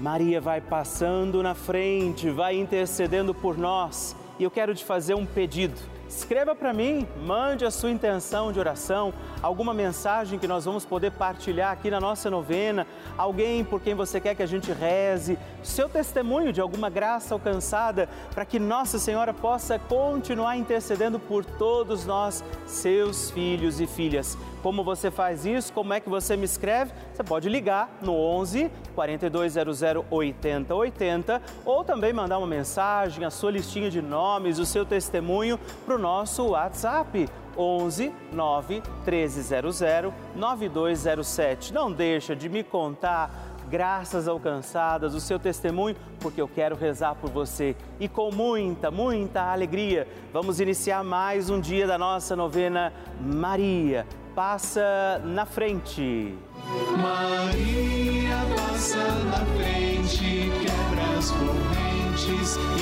Maria vai passando na frente, vai intercedendo por nós e eu quero te fazer um pedido. Escreva para mim, mande a sua intenção de oração, alguma mensagem que nós vamos poder partilhar aqui na nossa novena, alguém por quem você quer que a gente reze, seu testemunho de alguma graça alcançada, para que Nossa Senhora possa continuar intercedendo por todos nós, seus filhos e filhas. Como você faz isso? Como é que você me escreve? Você pode ligar no 11 4200 8080 ou também mandar uma mensagem, a sua listinha de nomes, o seu testemunho para o nosso WhatsApp 11 9 1300 9207. Não deixa de me contar graças alcançadas, o seu testemunho, porque eu quero rezar por você. E com muita, muita alegria, vamos iniciar mais um dia da nossa novena Maria passa na frente. Maria passa na frente, quebra as correntes e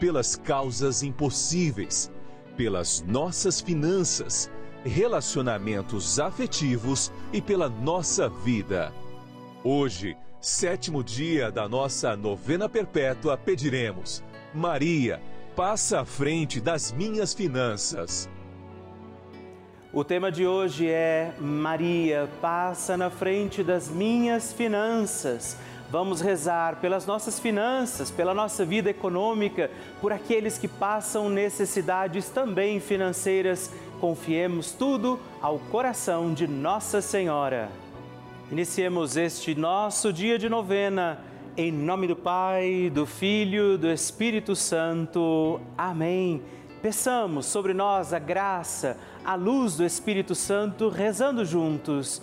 pelas causas impossíveis, pelas nossas finanças, relacionamentos afetivos e pela nossa vida. Hoje, sétimo dia da nossa novena perpétua, pediremos: Maria, passa à frente das minhas finanças. O tema de hoje é Maria, passa na frente das minhas finanças. Vamos rezar pelas nossas finanças, pela nossa vida econômica, por aqueles que passam necessidades também financeiras. Confiemos tudo ao coração de Nossa Senhora. Iniciemos este nosso dia de novena. Em nome do Pai, do Filho, do Espírito Santo. Amém. Peçamos sobre nós a graça, a luz do Espírito Santo, rezando juntos.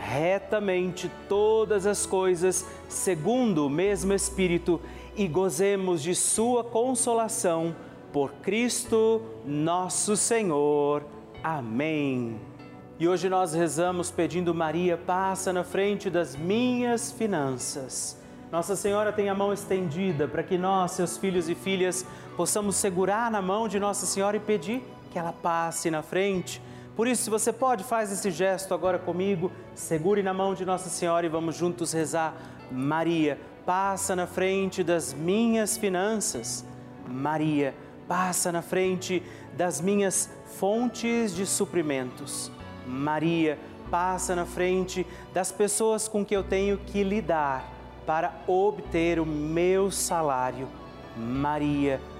retamente todas as coisas segundo o mesmo Espírito e gozemos de Sua consolação por Cristo nosso Senhor. Amém. E hoje nós rezamos pedindo Maria, passa na frente das minhas finanças. Nossa Senhora tem a mão estendida para que nós, seus filhos e filhas, possamos segurar na mão de Nossa Senhora e pedir que ela passe na frente por isso, se você pode, faz esse gesto agora comigo, segure na mão de Nossa Senhora e vamos juntos rezar. Maria, passa na frente das minhas finanças. Maria, passa na frente das minhas fontes de suprimentos. Maria, passa na frente das pessoas com que eu tenho que lidar para obter o meu salário. Maria, passa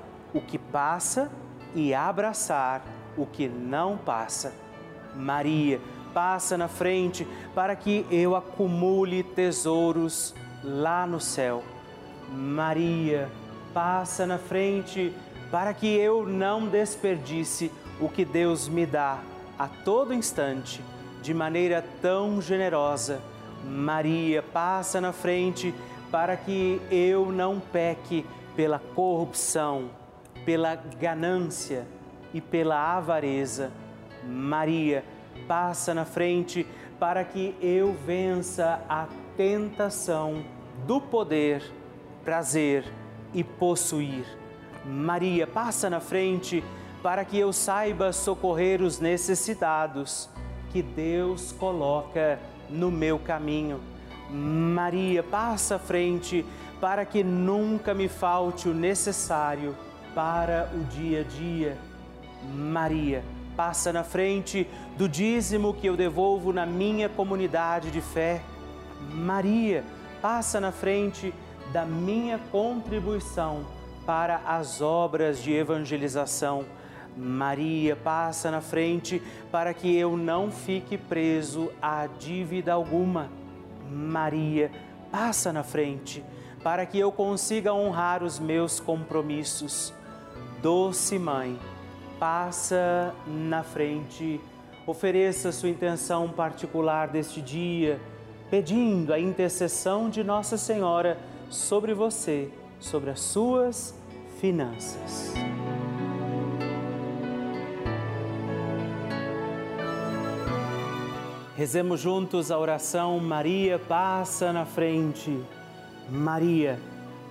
o que passa e abraçar o que não passa. Maria, passa na frente para que eu acumule tesouros lá no céu. Maria, passa na frente para que eu não desperdice o que Deus me dá a todo instante, de maneira tão generosa. Maria, passa na frente para que eu não peque pela corrupção, pela ganância e pela avareza. Maria, passa na frente para que eu vença a tentação do poder, prazer e possuir. Maria, passa na frente para que eu saiba socorrer os necessitados que Deus coloca no meu caminho. Maria, passa à frente para que nunca me falte o necessário para o dia a dia. Maria, passa na frente do dízimo que eu devolvo na minha comunidade de fé. Maria, passa na frente da minha contribuição para as obras de evangelização. Maria, passa na frente para que eu não fique preso a dívida alguma. Maria, passa na frente para que eu consiga honrar os meus compromissos. Doce Mãe, passa na frente, ofereça sua intenção particular deste dia, pedindo a intercessão de Nossa Senhora sobre você, sobre as suas finanças. Rezemos juntos a oração Maria passa na frente. Maria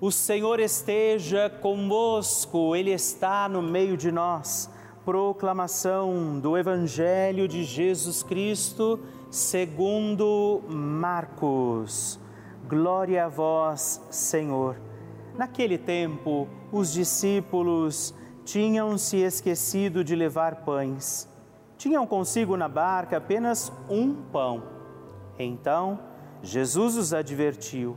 O Senhor esteja convosco, Ele está no meio de nós. Proclamação do Evangelho de Jesus Cristo segundo Marcos. Glória a vós, Senhor. Naquele tempo, os discípulos tinham se esquecido de levar pães. Tinham consigo na barca apenas um pão. Então, Jesus os advertiu: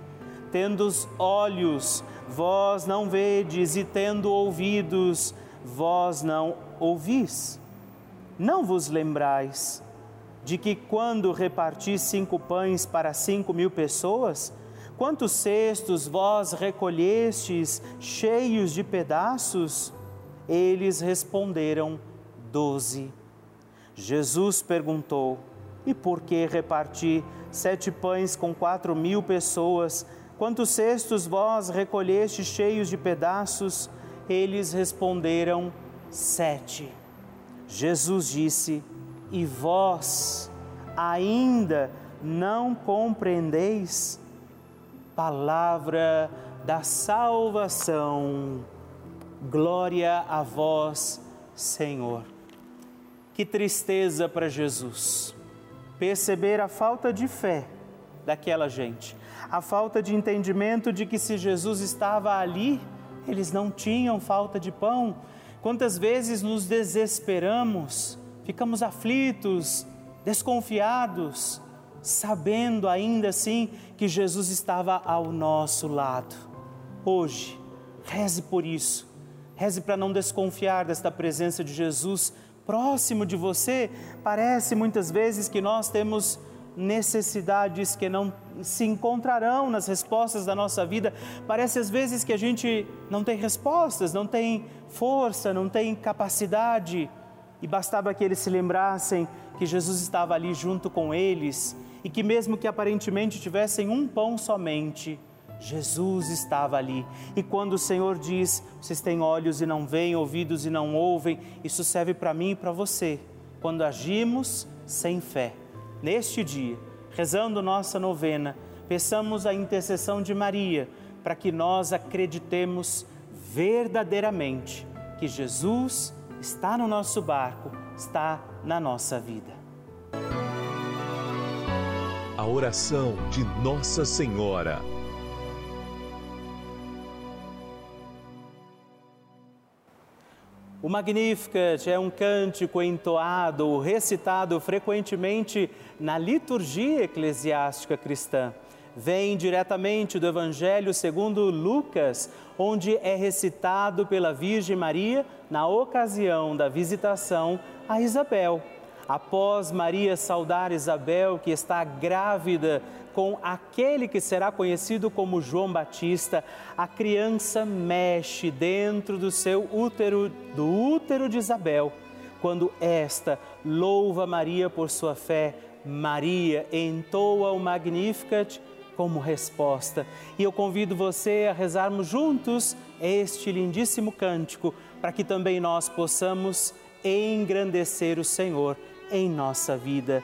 tendo os olhos, vós não vedes, e tendo ouvidos, vós não ouvis. Não vos lembrais de que quando reparti cinco pães para cinco mil pessoas, quantos cestos vós recolhestes cheios de pedaços? Eles responderam: Doze. Jesus perguntou: E por que reparti sete pães com quatro mil pessoas? Quantos cestos vós recolhestes cheios de pedaços? Eles responderam: Sete. Jesus disse: E vós ainda não compreendeis? Palavra da salvação. Glória a vós, Senhor. Que tristeza para Jesus perceber a falta de fé daquela gente, a falta de entendimento de que se Jesus estava ali, eles não tinham falta de pão. Quantas vezes nos desesperamos, ficamos aflitos, desconfiados, sabendo ainda assim que Jesus estava ao nosso lado. Hoje, reze por isso Reze para não desconfiar desta presença de Jesus próximo de você. Parece muitas vezes que nós temos necessidades que não se encontrarão nas respostas da nossa vida. Parece às vezes que a gente não tem respostas, não tem força, não tem capacidade. E bastava que eles se lembrassem que Jesus estava ali junto com eles e que, mesmo que aparentemente tivessem um pão somente, Jesus estava ali. E quando o Senhor diz: vocês têm olhos e não veem, ouvidos e não ouvem, isso serve para mim e para você. Quando agimos sem fé. Neste dia, rezando nossa novena, peçamos a intercessão de Maria para que nós acreditemos verdadeiramente que Jesus está no nosso barco, está na nossa vida. A oração de Nossa Senhora. O Magnificat é um cântico entoado, recitado frequentemente na liturgia eclesiástica cristã. Vem diretamente do Evangelho segundo Lucas, onde é recitado pela Virgem Maria na ocasião da visitação a Isabel. Após Maria saudar Isabel, que está grávida com aquele que será conhecido como João Batista, a criança mexe dentro do seu útero, do útero de Isabel. Quando esta louva Maria por sua fé, Maria entoa o Magnificat como resposta. E eu convido você a rezarmos juntos este lindíssimo cântico, para que também nós possamos engrandecer o Senhor em nossa vida.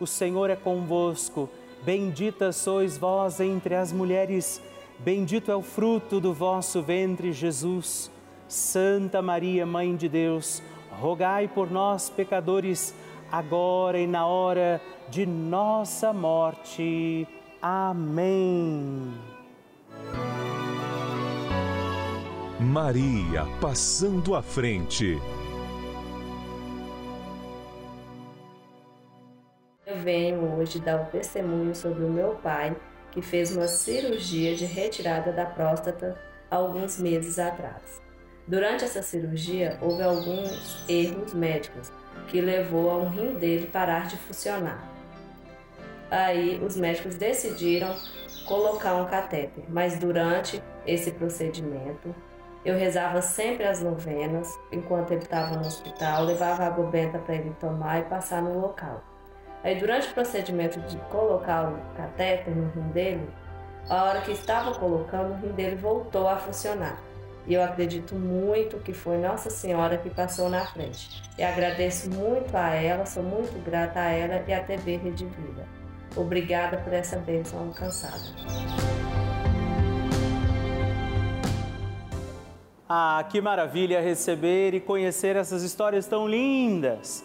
o Senhor é convosco. Bendita sois vós entre as mulheres, bendito é o fruto do vosso ventre, Jesus. Santa Maria, Mãe de Deus, rogai por nós, pecadores, agora e na hora de nossa morte. Amém. Maria passando à frente. Venho hoje dar o testemunho sobre o meu pai, que fez uma cirurgia de retirada da próstata alguns meses atrás. Durante essa cirurgia, houve alguns erros médicos que levou a um rim dele parar de funcionar. Aí os médicos decidiram colocar um catéter, mas durante esse procedimento eu rezava sempre as novenas enquanto ele estava no hospital, levava água benta para ele tomar e passar no local. Aí durante o procedimento de colocar o catéter no rim dele, a hora que estava colocando, o rim dele voltou a funcionar. E eu acredito muito que foi Nossa Senhora que passou na frente. E agradeço muito a ela, sou muito grata a ela e à TV Rede Vida. Obrigada por essa bênção alcançada. Ah, que maravilha receber e conhecer essas histórias tão lindas!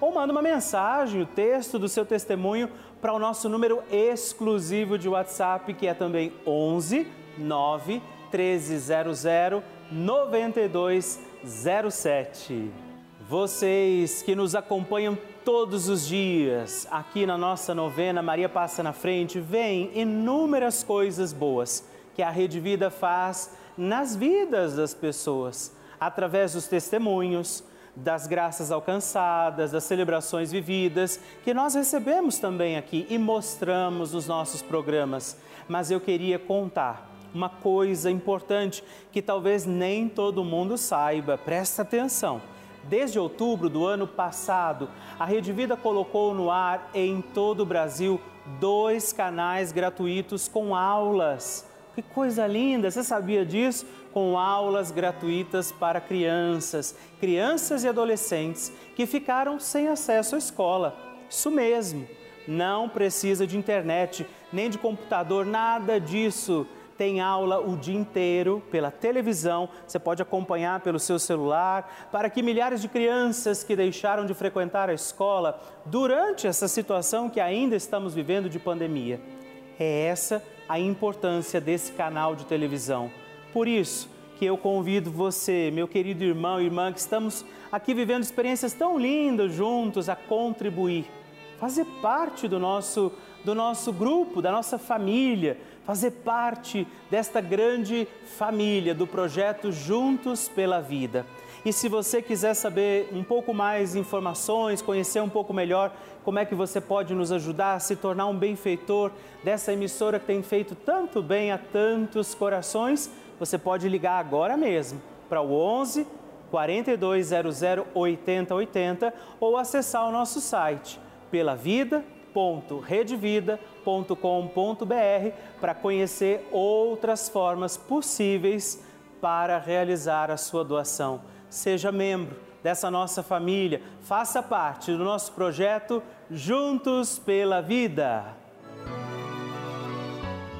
ou manda uma mensagem, o texto do seu testemunho para o nosso número exclusivo de WhatsApp, que é também 11 9 1300 9207. Vocês que nos acompanham todos os dias aqui na nossa novena Maria Passa na Frente, veem inúmeras coisas boas que a Rede Vida faz nas vidas das pessoas, através dos testemunhos, das graças alcançadas, das celebrações vividas, que nós recebemos também aqui e mostramos nos nossos programas. Mas eu queria contar uma coisa importante que talvez nem todo mundo saiba, presta atenção. Desde outubro do ano passado, a Rede Vida colocou no ar em todo o Brasil dois canais gratuitos com aulas. Que coisa linda! Você sabia disso? Com aulas gratuitas para crianças, crianças e adolescentes que ficaram sem acesso à escola. Isso mesmo, não precisa de internet, nem de computador, nada disso tem aula o dia inteiro pela televisão, você pode acompanhar pelo seu celular, para que milhares de crianças que deixaram de frequentar a escola durante essa situação que ainda estamos vivendo de pandemia. É essa a importância desse canal de televisão. Por isso que eu convido você, meu querido irmão e irmã, que estamos aqui vivendo experiências tão lindas juntos, a contribuir, fazer parte do nosso, do nosso grupo, da nossa família fazer parte desta grande família do projeto Juntos pela Vida. E se você quiser saber um pouco mais informações, conhecer um pouco melhor como é que você pode nos ajudar a se tornar um benfeitor dessa emissora que tem feito tanto bem a tantos corações, você pode ligar agora mesmo para o 11 4200 8080 ou acessar o nosso site pelavida.redvida.com com.br para conhecer outras formas possíveis para realizar a sua doação. Seja membro dessa nossa família, faça parte do nosso projeto Juntos pela Vida.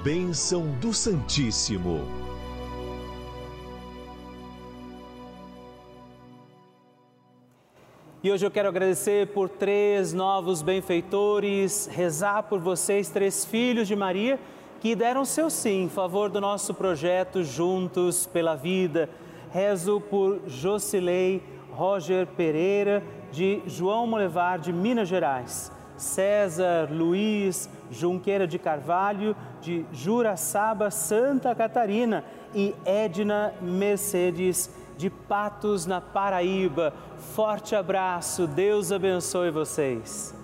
Bênção do Santíssimo. E hoje eu quero agradecer por três novos benfeitores, rezar por vocês, três filhos de Maria, que deram seu sim em favor do nosso projeto Juntos pela Vida. Rezo por Jocilei Roger Pereira, de João Molevar, de Minas Gerais. César Luiz Junqueira de Carvalho, de Juraçaba, Santa Catarina. E Edna Mercedes de Patos, na Paraíba. Forte abraço, Deus abençoe vocês.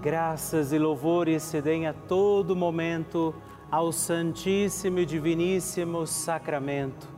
Graças e louvores se deem a todo momento ao Santíssimo e Diviníssimo Sacramento.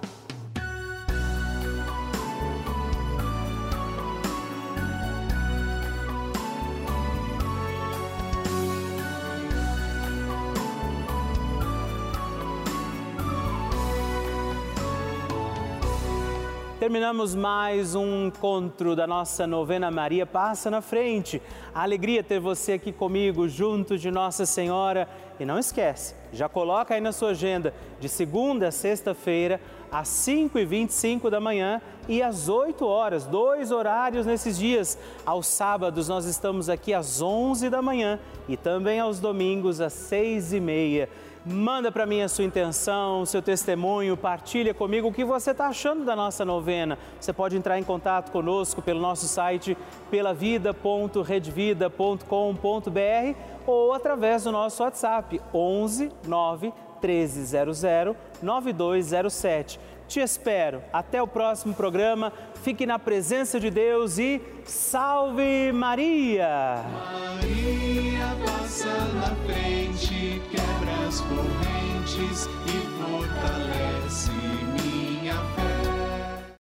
Terminamos mais um encontro da nossa novena Maria Passa na Frente. A alegria ter você aqui comigo, junto de Nossa Senhora. E não esquece, já coloca aí na sua agenda, de segunda a sexta-feira, às 5h25 da manhã e às 8 horas, dois horários nesses dias. Aos sábados nós estamos aqui às 11 da manhã e também aos domingos às 6h30. Manda para mim a sua intenção, seu testemunho, partilha comigo o que você está achando da nossa novena. Você pode entrar em contato conosco pelo nosso site pelavida.redvida.com.br ou através do nosso WhatsApp 11 9 1300 9207. Te espero. Até o próximo programa. Fique na presença de Deus e salve Maria! Maria passa na frente, quebra as correntes e fortalece.